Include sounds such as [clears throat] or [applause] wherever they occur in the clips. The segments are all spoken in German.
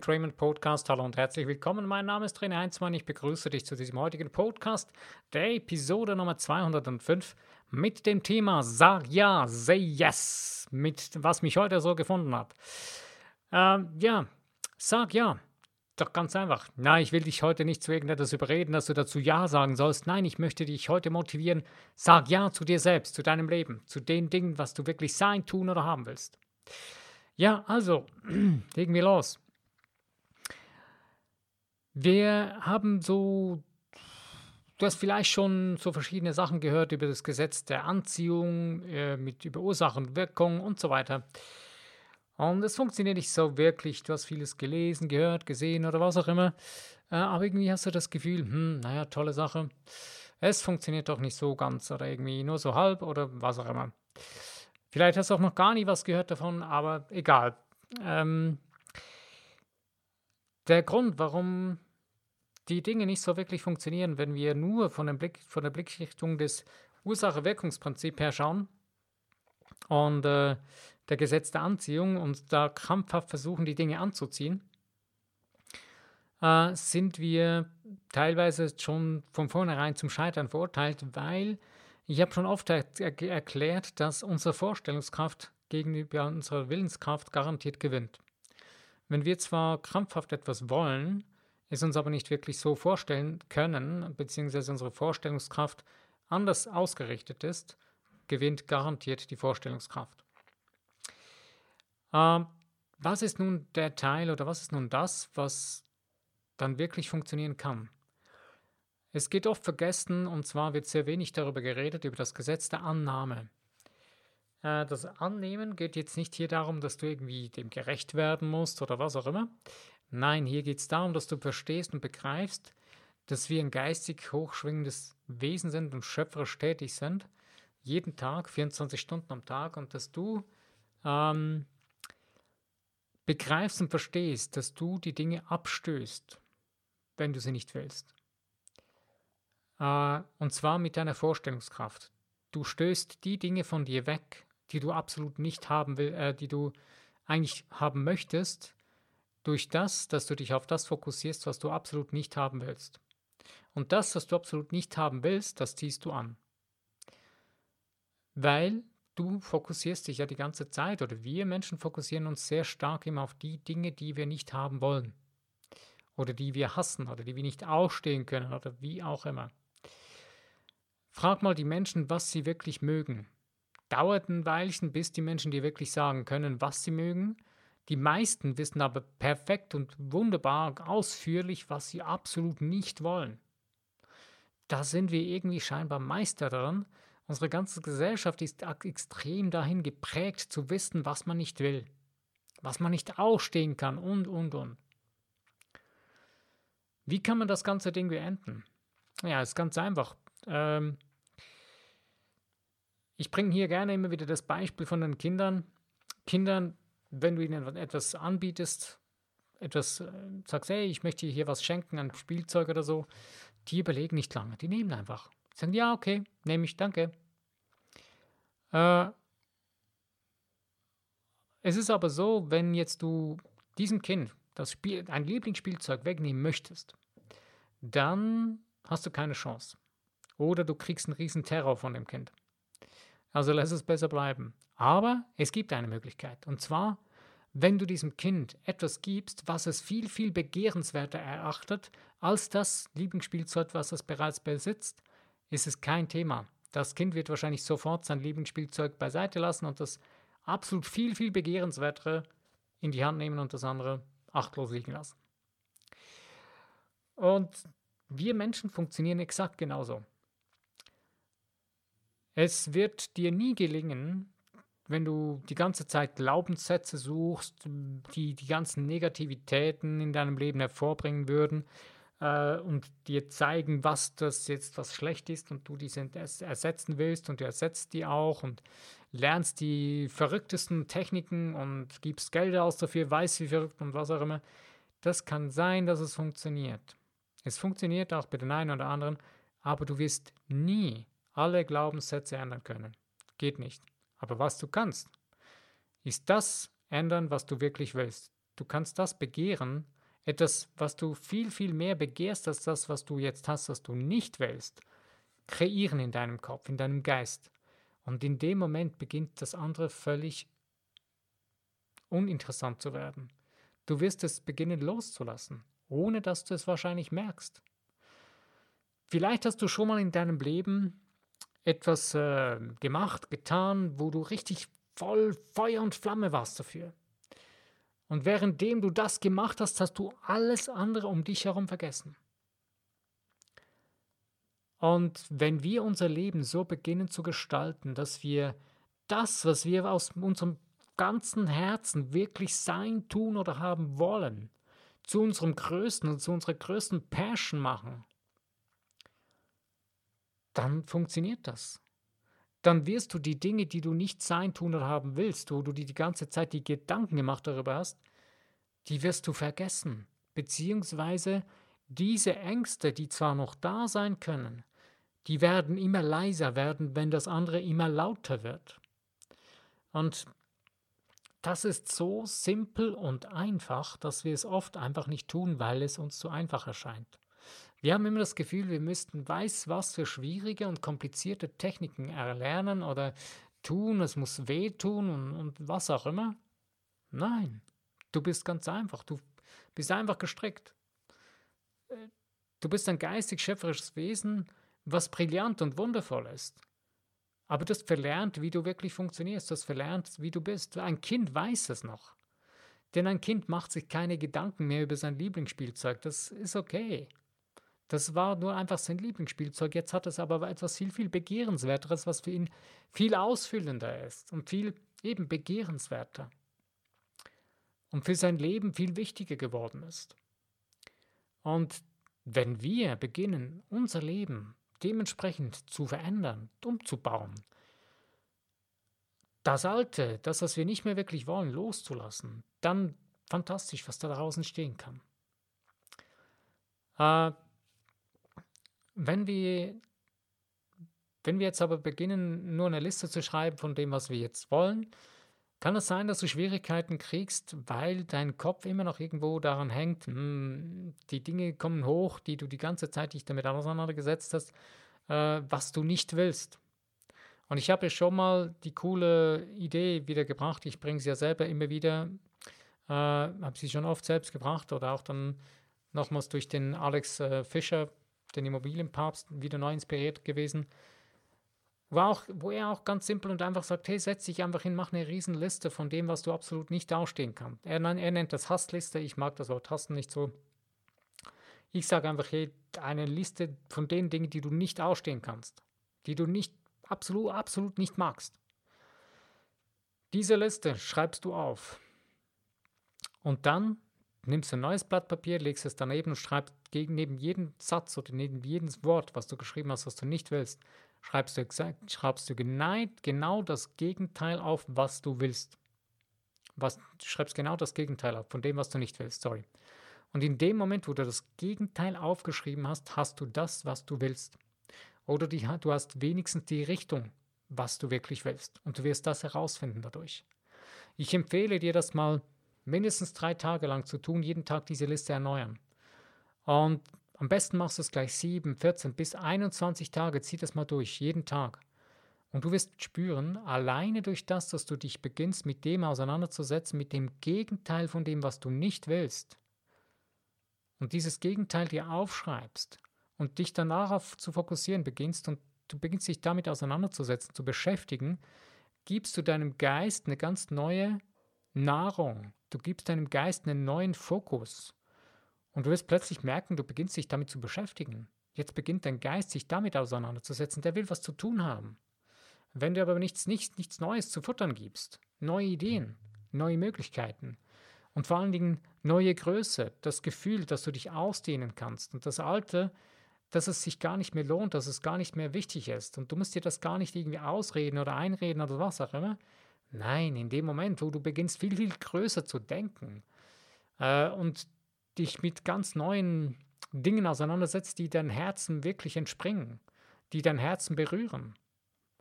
Trayman Podcast. Hallo und herzlich willkommen. Mein Name ist René Heinzmann. Ich begrüße dich zu diesem heutigen Podcast, der Episode Nummer 205 mit dem Thema Sag ja, say yes, mit was mich heute so gefunden hat. Ähm, ja, sag ja. Doch ganz einfach. Nein, ich will dich heute nicht zu irgendetwas überreden, dass du dazu Ja sagen sollst. Nein, ich möchte dich heute motivieren. Sag Ja zu dir selbst, zu deinem Leben, zu den Dingen, was du wirklich sein, tun oder haben willst. Ja, also, [clears throat] legen wir los. Wir haben so, du hast vielleicht schon so verschiedene Sachen gehört über das Gesetz der Anziehung, äh, mit über Ursache und Wirkung und so weiter. Und es funktioniert nicht so wirklich. Du hast vieles gelesen, gehört, gesehen oder was auch immer. Äh, aber irgendwie hast du das Gefühl, hm, naja, tolle Sache. Es funktioniert doch nicht so ganz oder irgendwie nur so halb oder was auch immer. Vielleicht hast du auch noch gar nie was gehört davon, aber egal. Ähm, der Grund, warum die Dinge nicht so wirklich funktionieren, wenn wir nur von, Blick, von der Blickrichtung des Ursache-Wirkungsprinzips her schauen und äh, der Gesetz der Anziehung und da krampfhaft versuchen, die Dinge anzuziehen, äh, sind wir teilweise schon von vornherein zum Scheitern verurteilt, weil ich habe schon oft er erklärt, dass unsere Vorstellungskraft gegenüber unserer Willenskraft garantiert gewinnt. Wenn wir zwar krampfhaft etwas wollen, es uns aber nicht wirklich so vorstellen können, beziehungsweise unsere Vorstellungskraft anders ausgerichtet ist, gewinnt garantiert die Vorstellungskraft. Ähm, was ist nun der Teil oder was ist nun das, was dann wirklich funktionieren kann? Es geht oft vergessen, und zwar wird sehr wenig darüber geredet, über das Gesetz der Annahme. Äh, das Annehmen geht jetzt nicht hier darum, dass du irgendwie dem gerecht werden musst oder was auch immer. Nein, hier geht es darum, dass du verstehst und begreifst, dass wir ein geistig hochschwingendes Wesen sind und schöpferisch tätig sind, jeden Tag, 24 Stunden am Tag, und dass du ähm, begreifst und verstehst, dass du die Dinge abstößt, wenn du sie nicht willst. Äh, und zwar mit deiner Vorstellungskraft. Du stößt die Dinge von dir weg, die du absolut nicht haben will, äh, die du eigentlich haben möchtest, durch das, dass du dich auf das fokussierst, was du absolut nicht haben willst. Und das, was du absolut nicht haben willst, das ziehst du an. Weil du fokussierst dich ja die ganze Zeit oder wir Menschen fokussieren uns sehr stark immer auf die Dinge, die wir nicht haben wollen. Oder die wir hassen oder die wir nicht ausstehen können oder wie auch immer. Frag mal die Menschen, was sie wirklich mögen. Dauert ein Weilchen, bis die Menschen dir wirklich sagen können, was sie mögen. Die meisten wissen aber perfekt und wunderbar ausführlich, was sie absolut nicht wollen. Da sind wir irgendwie scheinbar Meister daran. Unsere ganze Gesellschaft ist extrem dahin geprägt zu wissen, was man nicht will, was man nicht ausstehen kann und, und, und. Wie kann man das ganze Ding beenden? Ja, ist ganz einfach. Ähm, ich bringe hier gerne immer wieder das Beispiel von den Kindern. Kindern, wenn du ihnen etwas anbietest, etwas äh, sagst, hey, ich möchte hier was schenken, ein Spielzeug oder so, die überlegen nicht lange, die nehmen einfach. Die sagen, ja, okay, nehme ich, danke. Äh, es ist aber so, wenn jetzt du diesem Kind das Spiel, ein Lieblingsspielzeug wegnehmen möchtest, dann hast du keine Chance. Oder du kriegst einen riesen Terror von dem Kind. Also lass es besser bleiben. Aber es gibt eine Möglichkeit. Und zwar, wenn du diesem Kind etwas gibst, was es viel, viel begehrenswerter erachtet als das Lieblingsspielzeug, was es bereits besitzt, ist es kein Thema. Das Kind wird wahrscheinlich sofort sein Lieblingsspielzeug beiseite lassen und das absolut viel, viel begehrenswertere in die Hand nehmen und das andere achtlos liegen lassen. Und wir Menschen funktionieren exakt genauso. Es wird dir nie gelingen, wenn du die ganze Zeit Glaubenssätze suchst, die die ganzen Negativitäten in deinem Leben hervorbringen würden äh, und dir zeigen, was das jetzt was schlecht ist und du diese ersetzen willst und du ersetzt die auch und lernst die verrücktesten Techniken und gibst Geld aus dafür, weißt wie verrückt und was auch immer. Das kann sein, dass es funktioniert. Es funktioniert auch bei den einen oder anderen, aber du wirst nie alle Glaubenssätze ändern können. Geht nicht. Aber was du kannst, ist das ändern, was du wirklich willst. Du kannst das begehren, etwas, was du viel, viel mehr begehrst als das, was du jetzt hast, was du nicht willst, kreieren in deinem Kopf, in deinem Geist. Und in dem Moment beginnt das andere völlig uninteressant zu werden. Du wirst es beginnen loszulassen, ohne dass du es wahrscheinlich merkst. Vielleicht hast du schon mal in deinem Leben etwas äh, gemacht, getan, wo du richtig voll Feuer und Flamme warst dafür. Und währenddem du das gemacht hast, hast du alles andere um dich herum vergessen. Und wenn wir unser Leben so beginnen zu gestalten, dass wir das, was wir aus unserem ganzen Herzen wirklich sein, tun oder haben wollen, zu unserem größten und zu unserer größten Passion machen, dann funktioniert das. Dann wirst du die Dinge, die du nicht sein, tun oder haben willst, wo du dir die ganze Zeit die Gedanken gemacht darüber hast, die wirst du vergessen. Beziehungsweise diese Ängste, die zwar noch da sein können, die werden immer leiser werden, wenn das andere immer lauter wird. Und das ist so simpel und einfach, dass wir es oft einfach nicht tun, weil es uns zu einfach erscheint. Wir haben immer das Gefühl, wir müssten weiß was für schwierige und komplizierte Techniken erlernen oder tun, es muss wehtun und, und was auch immer. Nein, du bist ganz einfach, du bist einfach gestrickt. Du bist ein geistig schöpferisches Wesen, was brillant und wundervoll ist. Aber du hast verlernt, wie du wirklich funktionierst, du hast verlernt, wie du bist. Ein Kind weiß es noch. Denn ein Kind macht sich keine Gedanken mehr über sein Lieblingsspielzeug. Das ist okay. Das war nur einfach sein Lieblingsspielzeug. Jetzt hat es aber etwas viel, viel Begehrenswerteres, was für ihn viel ausfüllender ist und viel eben begehrenswerter. Und für sein Leben viel wichtiger geworden ist. Und wenn wir beginnen, unser Leben dementsprechend zu verändern, umzubauen, das Alte, das, was wir nicht mehr wirklich wollen, loszulassen, dann fantastisch, was da draußen stehen kann. Äh, wenn wir, wenn wir jetzt aber beginnen, nur eine Liste zu schreiben von dem, was wir jetzt wollen, kann es sein, dass du Schwierigkeiten kriegst, weil dein Kopf immer noch irgendwo daran hängt, hm, die Dinge kommen hoch, die du die ganze Zeit dich damit auseinandergesetzt hast, äh, was du nicht willst. Und ich habe ja schon mal die coole Idee wieder gebracht, ich bringe sie ja selber immer wieder, äh, habe sie schon oft selbst gebracht oder auch dann nochmals durch den Alex äh, Fischer den Immobilienpapst, wieder neu inspiriert gewesen, wo, auch, wo er auch ganz simpel und einfach sagt, hey, setz dich einfach hin, mach eine Riesenliste von dem, was du absolut nicht ausstehen kannst. Er, er nennt das Hassliste, ich mag das Wort Hassen nicht so. Ich sage einfach, hey, eine Liste von den Dingen, die du nicht ausstehen kannst, die du nicht absolut, absolut nicht magst. Diese Liste schreibst du auf. Und dann nimmst du ein neues Blatt Papier, legst es daneben und schreibst gegen, neben jedem Satz oder neben jedes Wort, was du geschrieben hast, was du nicht willst, schreibst du, exakt, schreibst du genau, genau das Gegenteil auf, was du willst. Was, du schreibst genau das Gegenteil auf von dem, was du nicht willst. Sorry. Und in dem Moment, wo du das Gegenteil aufgeschrieben hast, hast du das, was du willst. Oder die, du hast wenigstens die Richtung, was du wirklich willst. Und du wirst das herausfinden dadurch. Ich empfehle dir das mal mindestens drei Tage lang zu tun, jeden Tag diese Liste erneuern. Und am besten machst du es gleich 7, 14 bis 21 Tage, zieh das mal durch, jeden Tag. Und du wirst spüren, alleine durch das, dass du dich beginnst, mit dem auseinanderzusetzen, mit dem Gegenteil von dem, was du nicht willst, und dieses Gegenteil dir aufschreibst und dich danach zu fokussieren beginnst und du beginnst dich damit auseinanderzusetzen, zu beschäftigen, gibst du deinem Geist eine ganz neue Nahrung. Du gibst deinem Geist einen neuen Fokus. Und du wirst plötzlich merken, du beginnst dich damit zu beschäftigen. Jetzt beginnt dein Geist sich damit auseinanderzusetzen. Der will was zu tun haben. Wenn du aber nichts, nichts, nichts Neues zu futtern gibst, neue Ideen, neue Möglichkeiten und vor allen Dingen neue Größe, das Gefühl, dass du dich ausdehnen kannst und das Alte, dass es sich gar nicht mehr lohnt, dass es gar nicht mehr wichtig ist und du musst dir das gar nicht irgendwie ausreden oder einreden oder was auch immer, Nein, in dem Moment, wo du beginnst, viel, viel größer zu denken äh, und dich mit ganz neuen Dingen auseinandersetzt, die dein Herzen wirklich entspringen, die dein Herzen berühren,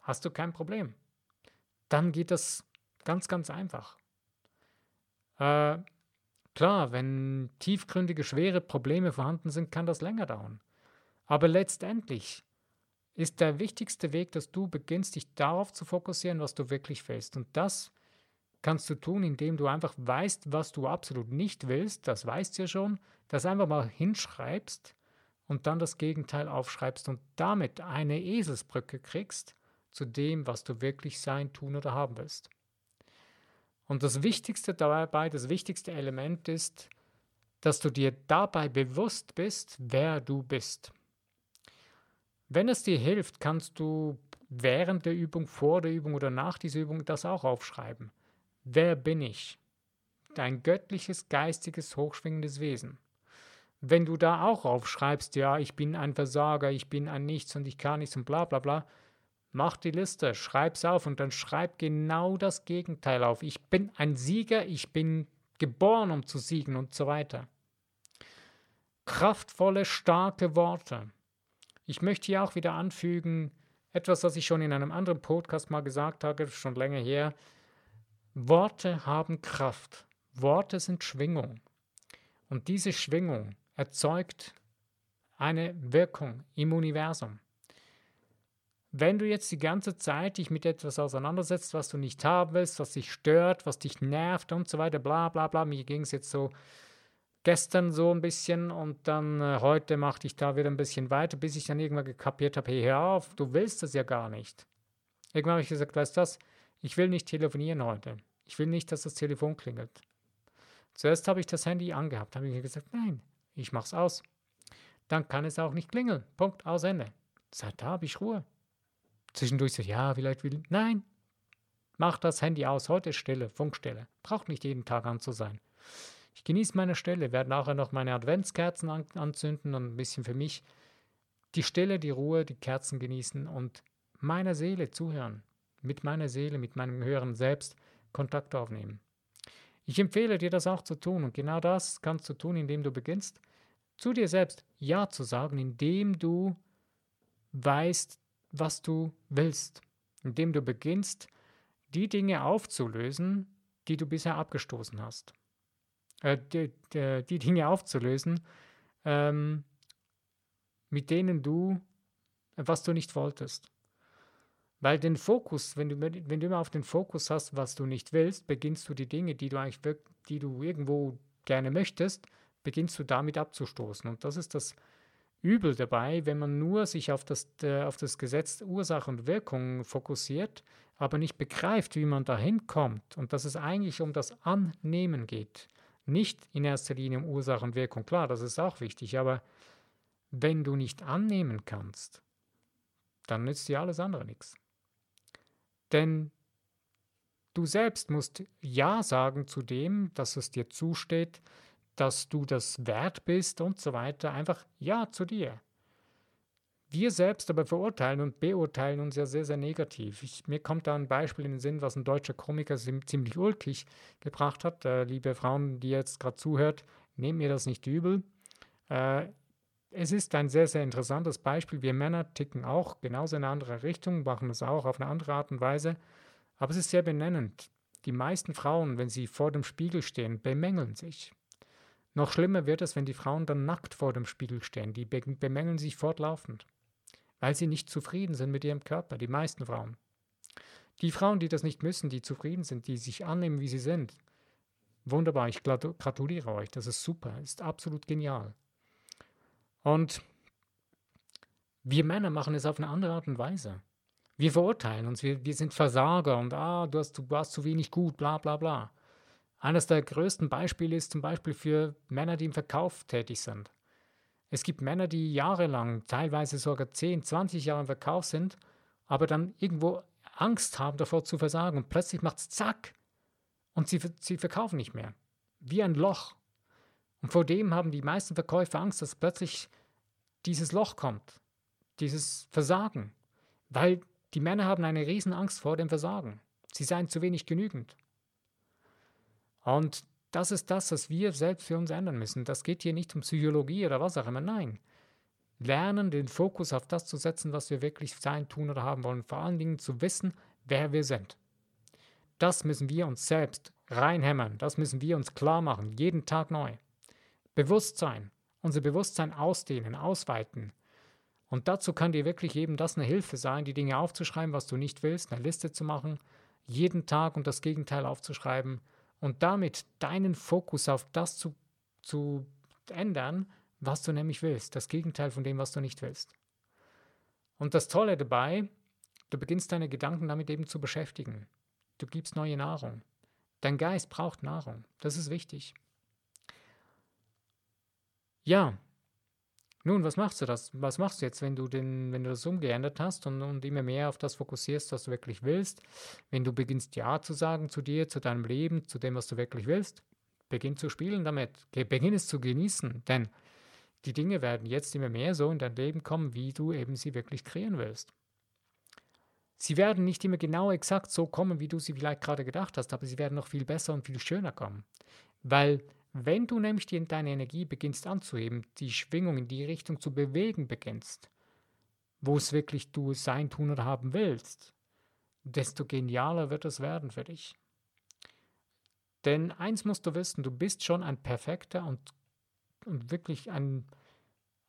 hast du kein Problem. Dann geht das ganz, ganz einfach. Äh, Klar, wenn tiefgründige, schwere Probleme vorhanden sind, kann das länger dauern. Aber letztendlich ist der wichtigste Weg, dass du beginnst, dich darauf zu fokussieren, was du wirklich willst. Und das kannst du tun, indem du einfach weißt, was du absolut nicht willst. Das weißt du ja schon. Das einfach mal hinschreibst und dann das Gegenteil aufschreibst und damit eine Eselsbrücke kriegst zu dem, was du wirklich sein, tun oder haben willst. Und das Wichtigste dabei, das wichtigste Element ist, dass du dir dabei bewusst bist, wer du bist. Wenn es dir hilft, kannst du während der Übung, vor der Übung oder nach dieser Übung das auch aufschreiben. Wer bin ich? Dein göttliches, geistiges, hochschwingendes Wesen. Wenn du da auch aufschreibst, ja, ich bin ein Versager, ich bin ein Nichts und ich kann nichts und bla bla bla, Mach die Liste, schreib's auf und dann schreib genau das Gegenteil auf. Ich bin ein Sieger, ich bin geboren, um zu siegen und so weiter. Kraftvolle, starke Worte. Ich möchte hier auch wieder anfügen, etwas, was ich schon in einem anderen Podcast mal gesagt habe, schon länger her. Worte haben Kraft. Worte sind Schwingung. Und diese Schwingung erzeugt eine Wirkung im Universum. Wenn du jetzt die ganze Zeit dich mit etwas auseinandersetzt, was du nicht haben willst, was dich stört, was dich nervt und so weiter, bla bla bla, mir ging es jetzt so gestern so ein bisschen und dann äh, heute machte ich da wieder ein bisschen weiter, bis ich dann irgendwann gekapiert habe, hey, hör auf, du willst das ja gar nicht. Irgendwann habe ich gesagt, weißt du was, ich will nicht telefonieren heute. Ich will nicht, dass das Telefon klingelt. Zuerst habe ich das Handy angehabt, habe ich gesagt, nein, ich mache es aus. Dann kann es auch nicht klingeln. Punkt, aus Ende. Seit da habe ich Ruhe. Zwischendurch so, ja, vielleicht will. Nein, mach das Handy aus. Heute ist Stille, Funkstelle. Braucht nicht jeden Tag an zu sein. Ich genieße meine Stelle, werde nachher noch meine Adventskerzen an, anzünden und ein bisschen für mich die Stille, die Ruhe, die Kerzen genießen und meiner Seele zuhören. Mit meiner Seele, mit meinem höheren Selbst Kontakt aufnehmen. Ich empfehle dir das auch zu tun und genau das kannst du tun, indem du beginnst, zu dir selbst Ja zu sagen, indem du weißt, was du willst, indem du beginnst, die Dinge aufzulösen, die du bisher abgestoßen hast. Äh, die, die, die, Dinge aufzulösen, ähm, mit denen du, was du nicht wolltest. Weil den Fokus, wenn du, wenn du immer auf den Fokus hast, was du nicht willst, beginnst du die Dinge, die du eigentlich, die du irgendwo gerne möchtest, beginnst du damit abzustoßen. Und das ist das Übel dabei, wenn man nur sich auf das, äh, auf das Gesetz Ursache und Wirkung fokussiert, aber nicht begreift, wie man dahin kommt und dass es eigentlich um das Annehmen geht. Nicht in erster Linie um Ursache und Wirkung, klar, das ist auch wichtig, aber wenn du nicht annehmen kannst, dann nützt dir alles andere nichts. Denn du selbst musst Ja sagen zu dem, dass es dir zusteht, dass du das wert bist und so weiter. Einfach ja zu dir. Wir selbst aber verurteilen und beurteilen uns ja sehr, sehr negativ. Ich, mir kommt da ein Beispiel in den Sinn, was ein deutscher Komiker ziemlich ulkig gebracht hat. Äh, liebe Frauen, die jetzt gerade zuhört, nehmt mir das nicht übel. Äh, es ist ein sehr, sehr interessantes Beispiel. Wir Männer ticken auch genauso in eine andere Richtung, machen es auch auf eine andere Art und Weise. Aber es ist sehr benennend. Die meisten Frauen, wenn sie vor dem Spiegel stehen, bemängeln sich. Noch schlimmer wird es, wenn die Frauen dann nackt vor dem Spiegel stehen. Die bemängeln sich fortlaufend, weil sie nicht zufrieden sind mit ihrem Körper, die meisten Frauen. Die Frauen, die das nicht müssen, die zufrieden sind, die sich annehmen, wie sie sind, wunderbar, ich gratuliere euch, das ist super, ist absolut genial. Und wir Männer machen es auf eine andere Art und Weise. Wir verurteilen uns, wir, wir sind Versager und ah, du, hast, du warst zu wenig gut, bla bla bla. Eines der größten Beispiele ist zum Beispiel für Männer, die im Verkauf tätig sind. Es gibt Männer, die jahrelang, teilweise sogar 10, 20 Jahre im Verkauf sind, aber dann irgendwo Angst haben davor zu versagen und plötzlich macht es zack und sie, sie verkaufen nicht mehr. Wie ein Loch. Und vor dem haben die meisten Verkäufer Angst, dass plötzlich dieses Loch kommt, dieses Versagen, weil die Männer haben eine Riesenangst vor dem Versagen. Sie seien zu wenig genügend. Und das ist das, was wir selbst für uns ändern müssen. Das geht hier nicht um Psychologie oder was auch immer. Nein. Lernen, den Fokus auf das zu setzen, was wir wirklich sein, tun oder haben wollen. Vor allen Dingen zu wissen, wer wir sind. Das müssen wir uns selbst reinhämmern. Das müssen wir uns klar machen, jeden Tag neu. Bewusstsein, unser Bewusstsein ausdehnen, ausweiten. Und dazu kann dir wirklich eben das eine Hilfe sein, die Dinge aufzuschreiben, was du nicht willst, eine Liste zu machen, jeden Tag und das Gegenteil aufzuschreiben und damit deinen Fokus auf das zu, zu ändern, was du nämlich willst, das Gegenteil von dem, was du nicht willst. Und das Tolle dabei, du beginnst deine Gedanken damit eben zu beschäftigen. Du gibst neue Nahrung. Dein Geist braucht Nahrung. Das ist wichtig. Ja. Nun, was machst du das? Was machst du jetzt, wenn du den, wenn du das umgeändert hast und, und immer mehr auf das fokussierst, was du wirklich willst? Wenn du beginnst Ja zu sagen zu dir, zu deinem Leben, zu dem, was du wirklich willst, beginn zu spielen damit. Beginn es zu genießen, denn die Dinge werden jetzt immer mehr so in dein Leben kommen, wie du eben sie wirklich kreieren willst. Sie werden nicht immer genau exakt so kommen, wie du sie vielleicht gerade gedacht hast, aber sie werden noch viel besser und viel schöner kommen. Weil wenn du nämlich die, deine Energie beginnst anzuheben, die Schwingung in die Richtung zu bewegen beginnst, wo es wirklich du sein, tun oder haben willst, desto genialer wird es werden für dich. Denn eins musst du wissen, du bist schon ein perfekter und, und wirklich ein,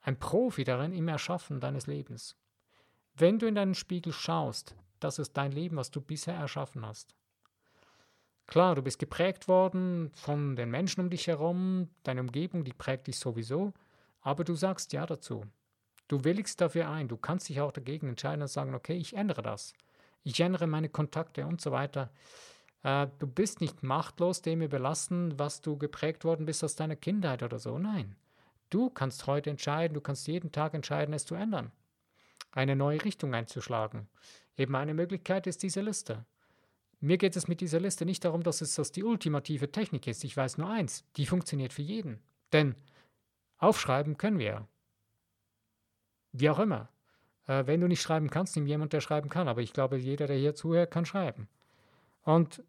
ein Profi darin im Erschaffen deines Lebens. Wenn du in deinen Spiegel schaust, das ist dein Leben, was du bisher erschaffen hast. Klar, du bist geprägt worden von den Menschen um dich herum, deine Umgebung, die prägt dich sowieso, aber du sagst ja dazu. Du willigst dafür ein, du kannst dich auch dagegen entscheiden und sagen, okay, ich ändere das. Ich ändere meine Kontakte und so weiter. Äh, du bist nicht machtlos dem überlassen, was du geprägt worden bist aus deiner Kindheit oder so. Nein. Du kannst heute entscheiden, du kannst jeden Tag entscheiden, es zu ändern eine neue Richtung einzuschlagen. Eben eine Möglichkeit ist diese Liste. Mir geht es mit dieser Liste nicht darum, dass es das die ultimative Technik ist. Ich weiß nur eins, die funktioniert für jeden. Denn aufschreiben können wir. Wie auch immer. Äh, wenn du nicht schreiben kannst, nimm jemand, der schreiben kann. Aber ich glaube, jeder, der hier zuhört, kann schreiben. Und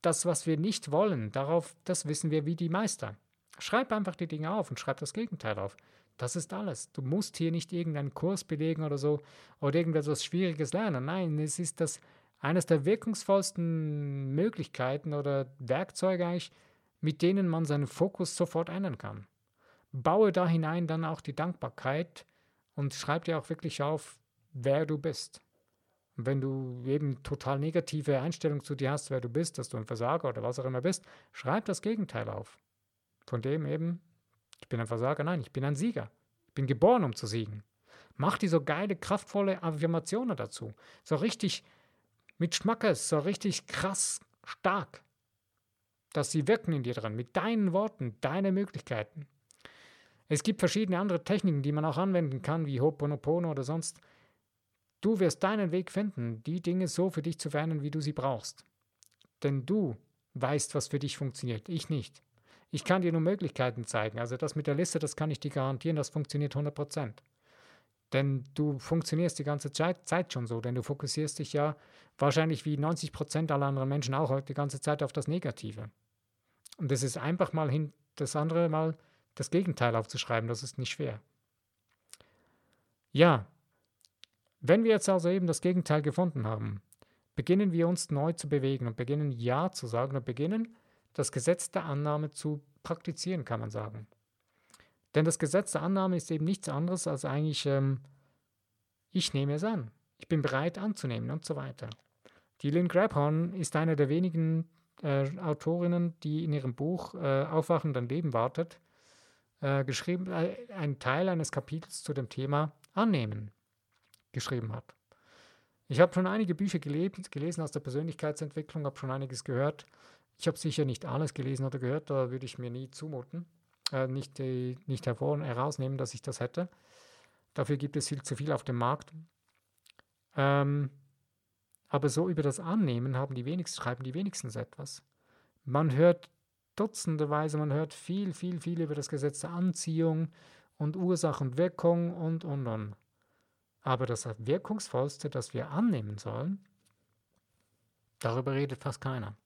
das, was wir nicht wollen, darauf, das wissen wir wie die Meister. Schreib einfach die Dinge auf und schreib das Gegenteil auf. Das ist alles. Du musst hier nicht irgendeinen Kurs belegen oder so oder irgendetwas Schwieriges lernen. Nein, es ist das eines der wirkungsvollsten Möglichkeiten oder Werkzeuge eigentlich, mit denen man seinen Fokus sofort ändern kann. Baue da hinein dann auch die Dankbarkeit und schreib dir auch wirklich auf, wer du bist. Und wenn du eben total negative Einstellung zu dir hast, wer du bist, dass du ein Versager oder was auch immer bist, schreib das Gegenteil auf. Von dem eben, ich bin ein Versager, nein, ich bin ein Sieger. Ich bin geboren, um zu siegen. Mach die so geile, kraftvolle Affirmationen dazu. So richtig mit Schmackes, so richtig krass stark. Dass sie wirken in dir dran, mit deinen Worten, deine Möglichkeiten. Es gibt verschiedene andere Techniken, die man auch anwenden kann, wie Ho'oponopono oder sonst. Du wirst deinen Weg finden, die Dinge so für dich zu verändern, wie du sie brauchst. Denn du weißt, was für dich funktioniert, ich nicht. Ich kann dir nur Möglichkeiten zeigen. Also das mit der Liste, das kann ich dir garantieren, das funktioniert 100%. Denn du funktionierst die ganze Zeit schon so, denn du fokussierst dich ja wahrscheinlich wie 90% aller anderen Menschen auch die ganze Zeit auf das Negative. Und es ist einfach mal hin, das andere mal das Gegenteil aufzuschreiben, das ist nicht schwer. Ja, wenn wir jetzt also eben das Gegenteil gefunden haben, beginnen wir uns neu zu bewegen und beginnen Ja zu sagen und beginnen das Gesetz der Annahme zu praktizieren, kann man sagen. Denn das Gesetz der Annahme ist eben nichts anderes als eigentlich, ähm, ich nehme es an, ich bin bereit anzunehmen und so weiter. Lynn Grabhorn ist eine der wenigen äh, Autorinnen, die in ihrem Buch äh, Aufwachen, dann Leben wartet, äh, geschrieben, äh, einen Teil eines Kapitels zu dem Thema Annehmen geschrieben hat. Ich habe schon einige Bücher gelesen aus der Persönlichkeitsentwicklung, habe schon einiges gehört ich habe sicher nicht alles gelesen oder gehört, da würde ich mir nie zumuten, äh, nicht, äh, nicht hervor, herausnehmen, dass ich das hätte. Dafür gibt es viel zu viel auf dem Markt. Ähm, aber so über das Annehmen haben die wenigsten, schreiben die wenigstens etwas. Man hört dutzenderweise, man hört viel, viel, viel über das Gesetz der Anziehung und Ursache und Wirkung und, und, und. Aber das Wirkungsvollste, das wir annehmen sollen, darüber redet fast keiner.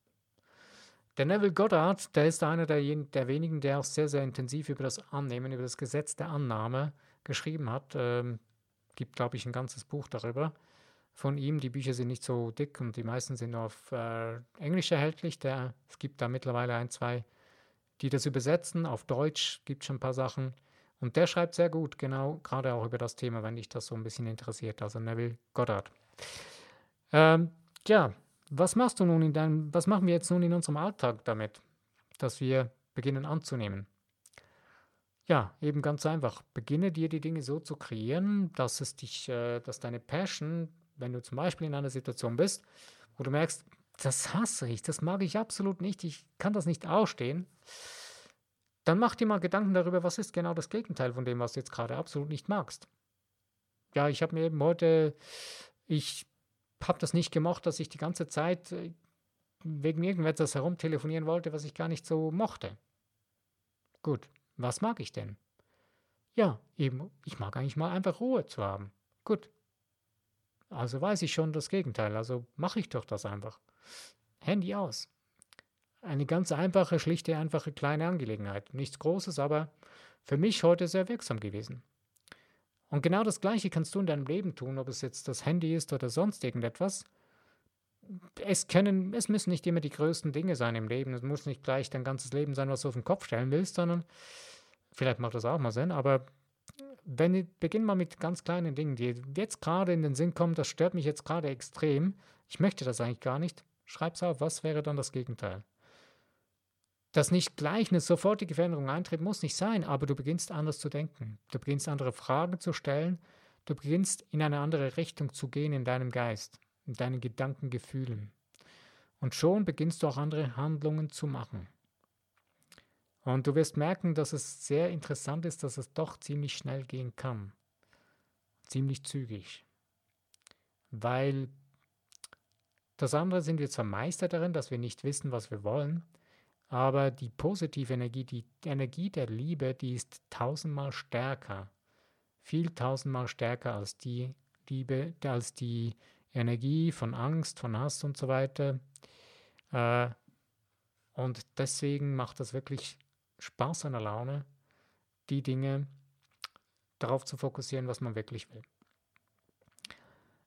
Der Neville Goddard, der ist einer der, der, wenigen, der auch sehr, sehr intensiv über das Annehmen, über das Gesetz der Annahme geschrieben hat. Ähm, gibt, glaube ich, ein ganzes Buch darüber. von ihm. Die Bücher sind nicht so dick und die meisten sind auf äh, Englisch erhältlich. Der, es gibt da mittlerweile ein, zwei, die das übersetzen. Auf Deutsch gibt es schon ein paar Sachen. Und der schreibt sehr gut, genau, gerade auch über das Thema, wenn dich das so ein bisschen interessiert. Also Neville Goddard. Ähm, ja, was machst du nun in deinem, was machen wir jetzt nun in unserem Alltag damit, dass wir beginnen anzunehmen? Ja, eben ganz einfach. Beginne dir die Dinge so zu kreieren, dass es dich, äh, dass deine Passion, wenn du zum Beispiel in einer Situation bist, wo du merkst, das hasse ich, das mag ich absolut nicht, ich kann das nicht ausstehen, dann mach dir mal Gedanken darüber, was ist genau das Gegenteil von dem, was du jetzt gerade absolut nicht magst. Ja, ich habe mir eben heute, ich habe das nicht gemocht, dass ich die ganze Zeit äh, wegen irgendetwas herumtelefonieren wollte, was ich gar nicht so mochte. Gut, was mag ich denn? Ja, eben, ich mag eigentlich mal einfach Ruhe zu haben. Gut. Also weiß ich schon das Gegenteil, also mache ich doch das einfach. Handy aus. Eine ganz einfache, schlichte, einfache kleine Angelegenheit. Nichts Großes, aber für mich heute sehr wirksam gewesen. Und genau das Gleiche kannst du in deinem Leben tun, ob es jetzt das Handy ist oder sonst irgendetwas. Es können, es müssen nicht immer die größten Dinge sein im Leben. Es muss nicht gleich dein ganzes Leben sein, was du auf den Kopf stellen willst, sondern vielleicht macht das auch mal Sinn, aber wenn, beginn mal mit ganz kleinen Dingen, die jetzt gerade in den Sinn kommen, das stört mich jetzt gerade extrem. Ich möchte das eigentlich gar nicht. Schreib's auf, was wäre dann das Gegenteil? Dass nicht gleich eine sofortige Veränderung eintritt, muss nicht sein, aber du beginnst anders zu denken. Du beginnst andere Fragen zu stellen. Du beginnst in eine andere Richtung zu gehen in deinem Geist, in deinen Gedanken, Gefühlen. Und schon beginnst du auch andere Handlungen zu machen. Und du wirst merken, dass es sehr interessant ist, dass es doch ziemlich schnell gehen kann. Ziemlich zügig. Weil das andere sind wir zwar Meister darin, dass wir nicht wissen, was wir wollen, aber die positive Energie, die Energie der Liebe, die ist tausendmal stärker, viel tausendmal stärker als die Liebe, als die Energie von Angst, von Hass und so weiter. Äh, und deswegen macht das wirklich Spaß an der Laune, die Dinge darauf zu fokussieren, was man wirklich will.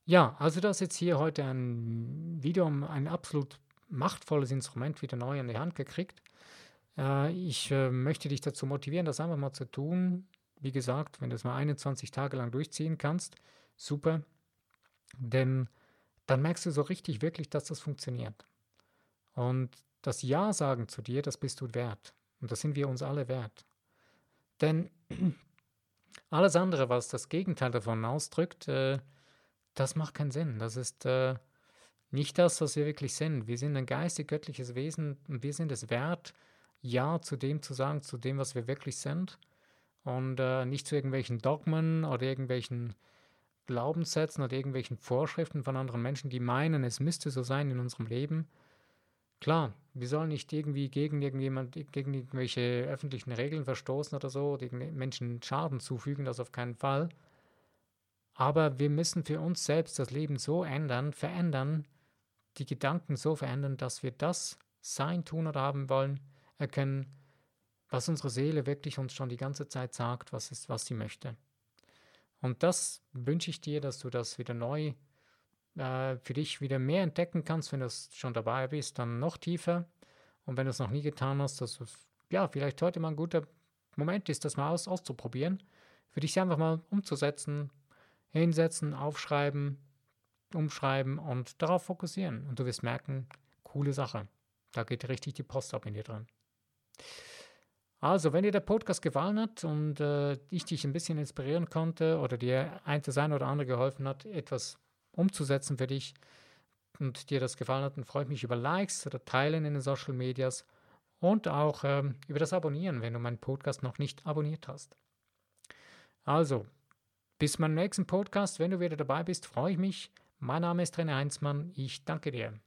Ja, also das ist jetzt hier heute ein Video ein absolut machtvolles Instrument wieder neu in die Hand gekriegt. Äh, ich äh, möchte dich dazu motivieren, das einfach mal zu tun. Wie gesagt, wenn du es mal 21 Tage lang durchziehen kannst, super. Denn dann merkst du so richtig wirklich, dass das funktioniert. Und das Ja sagen zu dir, das bist du wert. Und das sind wir uns alle wert. Denn [clears throat] alles andere, was das Gegenteil davon ausdrückt, äh, das macht keinen Sinn. Das ist äh, nicht das, was wir wirklich sind. Wir sind ein geistig-göttliches Wesen und wir sind es wert, Ja zu dem zu sagen, zu dem, was wir wirklich sind. Und äh, nicht zu irgendwelchen Dogmen oder irgendwelchen Glaubenssätzen oder irgendwelchen Vorschriften von anderen Menschen, die meinen, es müsste so sein in unserem Leben. Klar, wir sollen nicht irgendwie gegen irgendjemand, gegen irgendwelche öffentlichen Regeln verstoßen oder so, oder Menschen Schaden zufügen, das auf keinen Fall. Aber wir müssen für uns selbst das Leben so ändern, verändern, die Gedanken so verändern, dass wir das sein, tun oder haben wollen, erkennen, was unsere Seele wirklich uns schon die ganze Zeit sagt, was ist, was sie möchte. Und das wünsche ich dir, dass du das wieder neu äh, für dich wieder mehr entdecken kannst, wenn du schon dabei bist, dann noch tiefer. Und wenn du es noch nie getan hast, dass es ja vielleicht heute mal ein guter Moment ist, das mal aus, auszuprobieren, für dich einfach mal umzusetzen, hinsetzen, aufschreiben, umschreiben und darauf fokussieren. Und du wirst merken, coole Sache. Da geht richtig die Post ab in dir drin. Also, wenn dir der Podcast gefallen hat und äh, ich dich ein bisschen inspirieren konnte oder dir ein das eine oder andere geholfen hat, etwas umzusetzen für dich und dir das gefallen hat, dann freue ich mich über Likes oder Teilen in den Social Medias und auch ähm, über das Abonnieren, wenn du meinen Podcast noch nicht abonniert hast. Also, bis meinem nächsten Podcast, wenn du wieder dabei bist, freue ich mich. Mein Name ist René Heinzmann. Ich danke dir.